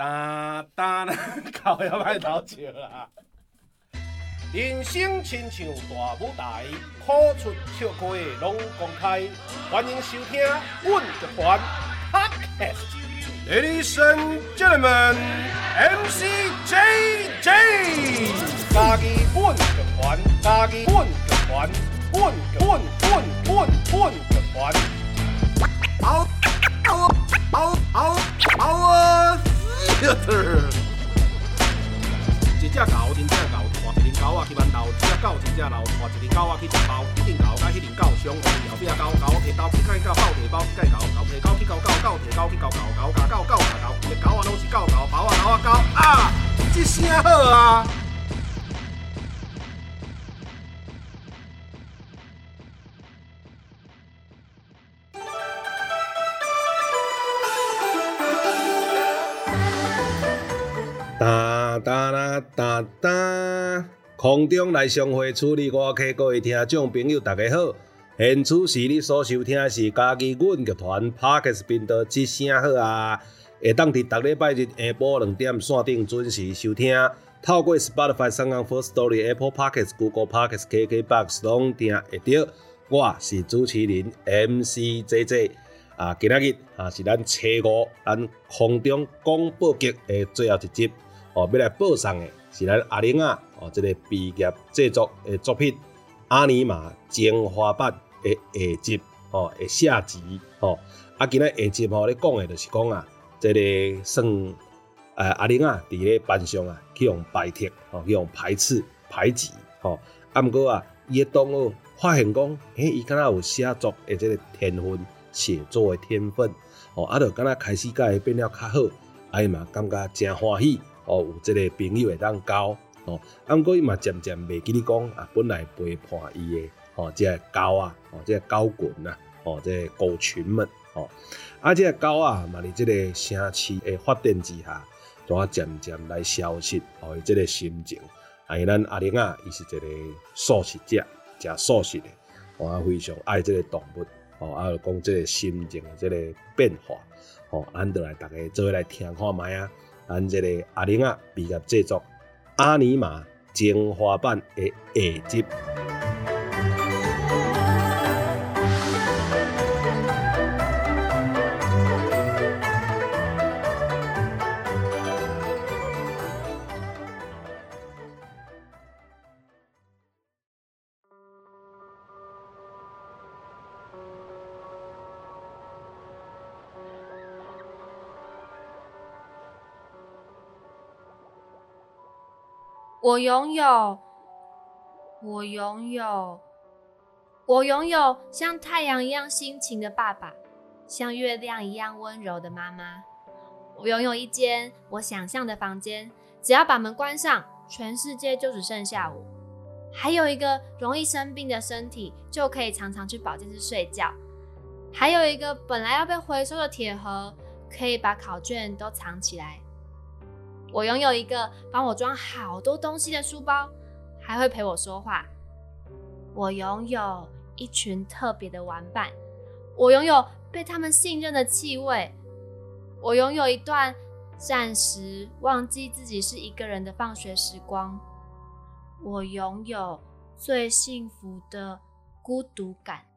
哒哒，搞要歹偷笑啦！人生亲像大舞台，苦出笑开拢公开。欢迎收听阮乐团 Podcast。Ladies and gentlemen, MC JJ，家己阮乐团，家己阮乐团，好啊！哒哒啦哒哒。空中来相会，处理外客各位听众朋友，大家好。现此时你所收听的是家己阮乐团 Podcast 频道，一声好啊！会当伫逐礼拜日下晡两点线顶准时收听，透过 Spotify、SoundOn Firstory、Apple Podcast、Google Podcast、KKBox 拢听会到。我是主持人 MC JJ 啊，今仔日啊是咱初五，咱空中广播剧的最后一集哦，要来播送的。是咱阿玲啊哦，这个毕业制作的作品《阿尼玛精华版》的下集哦，的下集哦。啊，今仔下集吼咧讲的，就是讲啊，这个算诶阿玲仔伫咧班上啊，去用排斥哦，去用排斥排挤哦。啊，毋过啊，伊诶同学发现讲，诶，伊敢若有写作诶这个天分，写作诶天分哦，啊，就敢若开始甲伊变了较好，啊伊嘛感觉真欢喜。哦，有这个朋友会当交哦，啊，毋过伊嘛渐渐袂记你讲啊，本来陪伴伊的哦，这个狗啊，哦，这个狗群啊，哦，这个狗群们，哦，啊，这个狗啊，嘛，伫这个城市诶发展之下，拄啊渐渐来消失，哦，伊这个心情，啊，伊咱阿玲啊，伊是一个素食者，食素食诶，我、非常爱这个动物，哦，啊，讲这个心情诶这个变化，哦，咱就来大家做来听看觅啊。咱这个阿玲仔毕业制作《阿尼玛精华版》诶下集。我拥有，我拥有，我拥有像太阳一样辛勤的爸爸，像月亮一样温柔的妈妈。我拥有一间我想象的房间，只要把门关上，全世界就只剩下我。还有一个容易生病的身体，就可以常常去保健室睡觉。还有一个本来要被回收的铁盒，可以把考卷都藏起来。我拥有一个帮我装好多东西的书包，还会陪我说话。我拥有一群特别的玩伴，我拥有被他们信任的气味。我拥有一段暂时忘记自己是一个人的放学时光。我拥有最幸福的孤独感。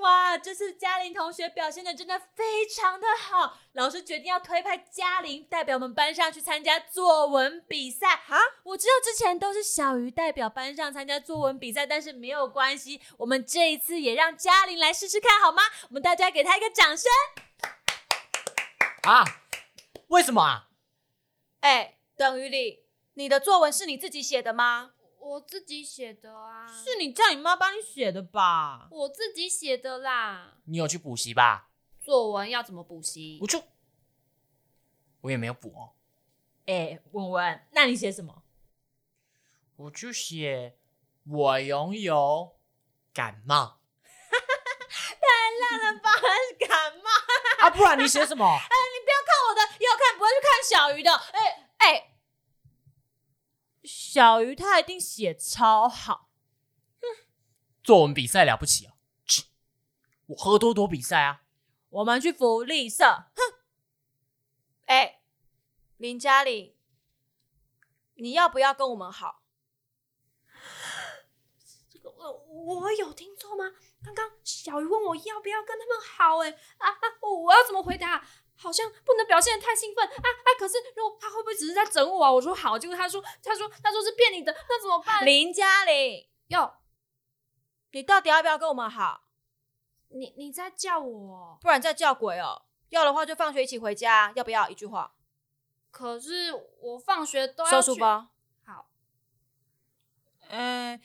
哇，这次嘉玲同学表现的真的非常的好，老师决定要推派嘉玲代表我们班上去参加作文比赛。啊，我知道之前都是小鱼代表班上参加作文比赛，但是没有关系，我们这一次也让嘉玲来试试看好吗？我们大家给她一个掌声。啊？为什么啊？哎，邓雨里，你的作文是你自己写的吗？我自己写的啊，是你叫你妈帮你写的吧？我自己写的啦。你有去补习吧？作文要怎么补习？我就我也没有补哦。哎，文文，那你写什么？我就写我拥有感冒。太烂了吧，感冒 啊！不然你写什么？哎，你不要看我的，要看不会去看小鱼的。哎哎。小鱼他一定写超好，作文比赛了不起啊！切，我喝多多比赛啊！我们去福利社。哼！哎、欸，林嘉玲，你要不要跟我们好？这个我我有听错吗？刚刚小鱼问我要不要跟他们好、欸，哎啊啊！我要怎么回答？好像不能表现得太兴奋啊啊！可是如果他会不会只是在整我啊？我说好，结果他说他说他说是骗你的，那怎么办？林嘉玲，哟，你到底要不要跟我们好？你你在叫我，不然在叫鬼哦。要的话就放学一起回家，要不要？一句话。可是我放学都要收书包。好。嗯、欸，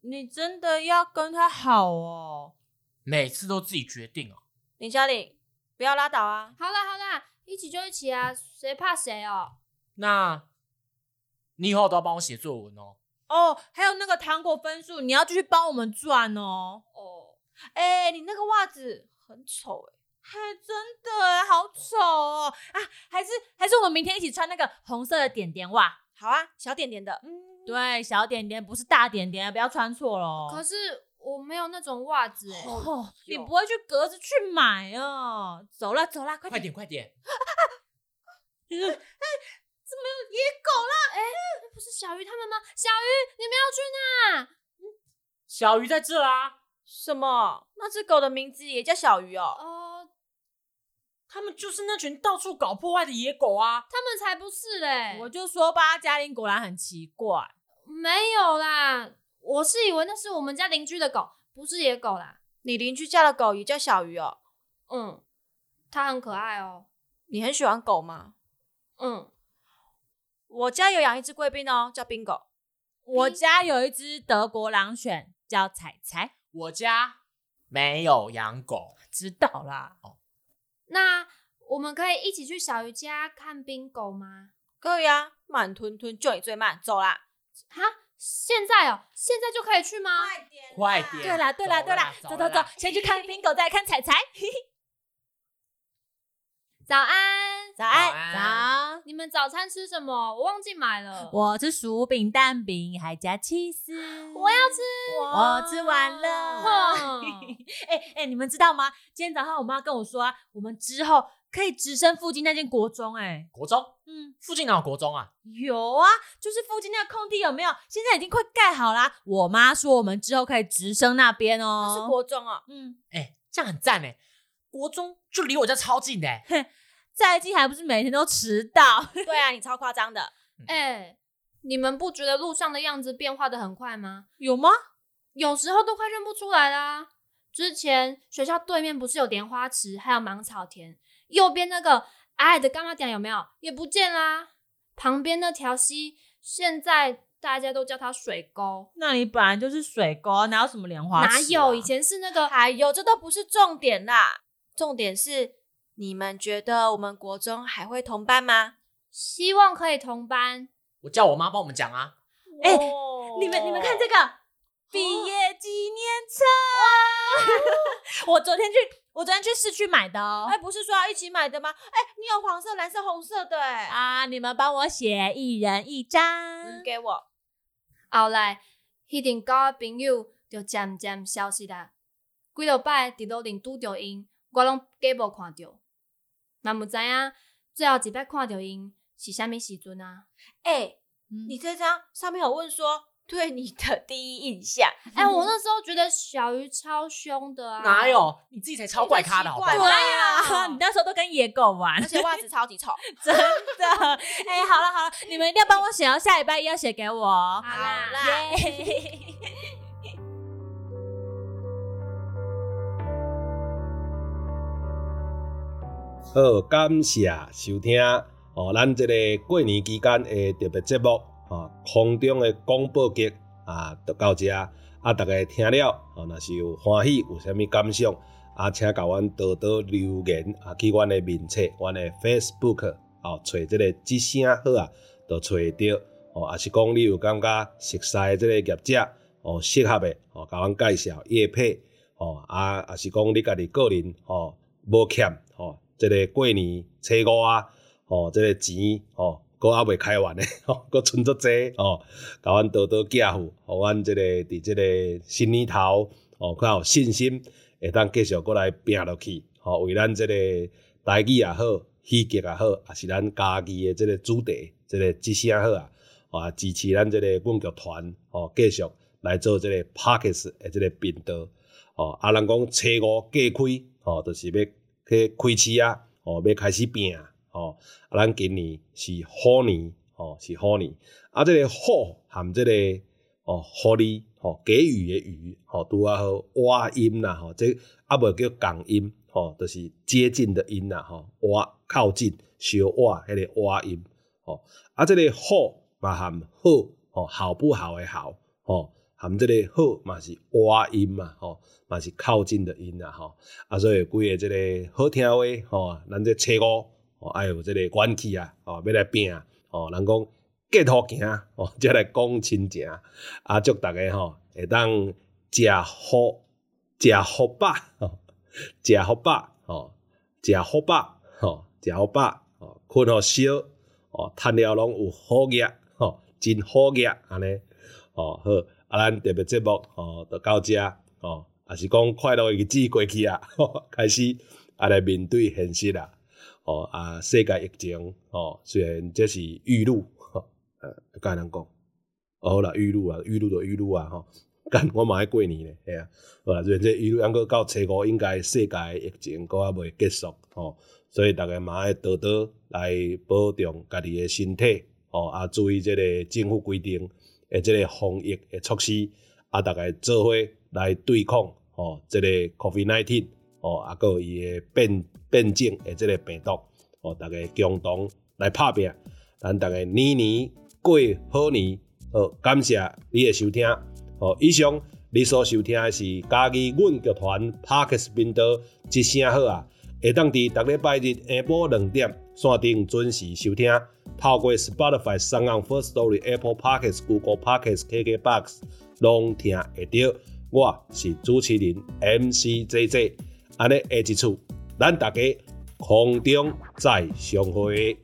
你真的要跟他好哦？每次都自己决定哦。林嘉玲。不要拉倒啊！好啦好啦，一起就一起啊，谁怕谁哦？那，你以后都要帮我写作文哦。哦，还有那个糖果分数，你要继续帮我们赚哦。哦，哎、欸，你那个袜子很丑哎、欸，还真的哎，好丑哦！啊，还是还是我们明天一起穿那个红色的点点袜。好啊，小点点的。嗯，对，小点点不是大点点，不要穿错了。可是。我没有那种袜子哎、欸哦，你不会去格子去买啊？走了走了，快点快点快点！哎，怎么有野狗了？哎，那不是小鱼他们吗？小鱼，你们要去哪？小鱼在这啊！什么？那只狗的名字也叫小鱼哦？呃，他们就是那群到处搞破坏的野狗啊！他们才不是嘞！我就说吧，嘉玲果然很奇怪。没有啦。我是以为那是我们家邻居的狗，不是野狗啦。你邻居家的狗也叫小鱼哦？嗯，它很可爱哦。你很喜欢狗吗？嗯，我家有养一只贵宾哦，叫冰狗。我家有一只德国狼犬，叫彩彩。我家没有养狗，知道啦。哦，那我们可以一起去小鱼家看冰狗吗？可以啊，慢吞吞，就你最慢，走啦。哈？现在哦，现在就可以去吗？快点，快点！对啦，对啦，对啦，走走走，先去看宾狗，再看彩彩。早安，早安，早！你们早餐吃什么？我忘记买了。我吃薯饼、蛋饼，还加起司。我要吃，我吃完了。哎 哎、欸，你们知道吗？今天早上我妈跟我说啊，我们之后。可以直升附近那间国中。欸，哎，国中，嗯，附近哪有国中啊？有啊，就是附近那个空地有没有？现在已经快盖好啦。我妈说我们之后可以直升那边哦。那是国中啊，嗯，哎、欸，这样很赞哎，国中就离我家超近的，哼，再近还不是每天都迟到？对啊，你超夸张的。哎、欸，你们不觉得路上的样子变化得很快吗？有吗？有时候都快认不出来啦。之前学校对面不是有莲花池，还有芒草田。右边那个矮矮的柑仔店有没有？也不见啦。旁边那条溪，现在大家都叫它水沟。那里本来就是水沟，哪有什么莲花池啊？哪有？以前是那个。还有，这都不是重点啦。重点是，你们觉得我们国中还会同班吗？希望可以同班。我叫我妈帮我们讲啊。哎、欸，你们你们看这个毕业纪念册。我昨天去。我昨天去市区买的哦，哎，不是说要一起买的吗？哎，你有黄色、蓝色、红色的哎。啊，你们帮我写一人一张，嗯，给我。后来，迄阵交的朋友就渐渐消失啦。几落摆伫路顶拄着因，我拢假无看着。嘛毋知影最后一摆看着因是啥物时阵啊？哎，嗯，你这张上面有问说。对你的第一印象，哎、欸，我那时候觉得小鱼超凶的啊！哪有？你自己才超怪咖的，好不好？对啊，你那时候都跟野狗玩，而且袜子超级丑，真的。哎、欸，好了好了，你们一定要帮我写哦，下礼拜一要写给我。好啦，耶、好，感谢收听哦，咱这个过年期间诶特别节目。啊，空中诶广播剧啊，就到这啊，大家听了啊，若是有欢喜，有啥物感想啊，请甲阮多多留言啊，去阮诶面册，阮诶 Facebook 啊，找这个之声好啊，就找得到哦。啊，是讲你有感觉熟悉的这个业者哦，适合诶哦，甲阮介绍业配哦，啊，啊是讲你家己个人哦，无欠哦，这个过年初五啊，哦，这个钱哦。阁还未开完呢，吼，阁存足济哦，甲阮多多寄付，互阮即个伫即个新年头哦，较有信心，会当继续阁来拼落去，吼，为咱即个台语也好，戏剧也好，也是咱家己的即个主题，即、这个即声好啊，啊支持咱即个阮剧团，吼继续来做即个 Podcast 的即个频道，吼啊人讲初五过开，吼，就是要去开市啊，吼要开始拼，吼啊咱今年是虎年，吼是虎年，啊即个虎含即个哦互利，吼给予诶予，吼拄啊好哇音啦，吼即啊无叫共音。哦，就是接近的音啦，吼，哇，靠近，小哇，迄个哇音，吼，啊，这个虎嘛含好，吼，好不好诶好，吼，含即个好嘛是哇音嘛，吼，嘛是靠近的音啦，吼，啊，所以规个即个好听话，吼，咱这初五，吼，爱有这个元气啊，吼，要来拼，吼，人讲结托行，吼，才来讲亲情，啊，祝大家吼会当食好，食好饱，吼。食好饱，吼，食好饱，吼，食好饱，吼，困好少，吼，趁了拢有好业，吼，真好业，安尼，吼，好，啊，咱特别节目，吼，就到遮，吼，也是讲快乐日子过去啊，吼，开始啊来面对现实啦，哦，啊，世界疫情，哦，虽然这是预录，吼，呃，甲人讲，好啦，预录啊，预录就预录啊，吼。干，我嘛爱过年咧，系啊，好啦，所以这一路还阁到初五，应该世界疫情阁还未结束，吼，所以大家嘛爱多多来保重家己诶身体，吼，啊，注意即个政府规定诶，即个防疫诶措施，啊，大家做伙来对抗，吼，即个 COVID-19，哦，啊，阁有伊诶变变种诶这个病毒，哦，大家共同来拍拼，咱大家年年过好年，好，感谢你诶收听。哦，以上你所收听的是嘉义阮剧团 Podcast 频道，一声好啊！会当伫逐礼拜日下晡两点线顶准时收听，透过 Spotify、SoundOn、First Story、Apple Podcasts、Google Podcasts、KKBox 拢听会到。我是主持人 MCJJ，安尼下一次，咱大家空中再相会。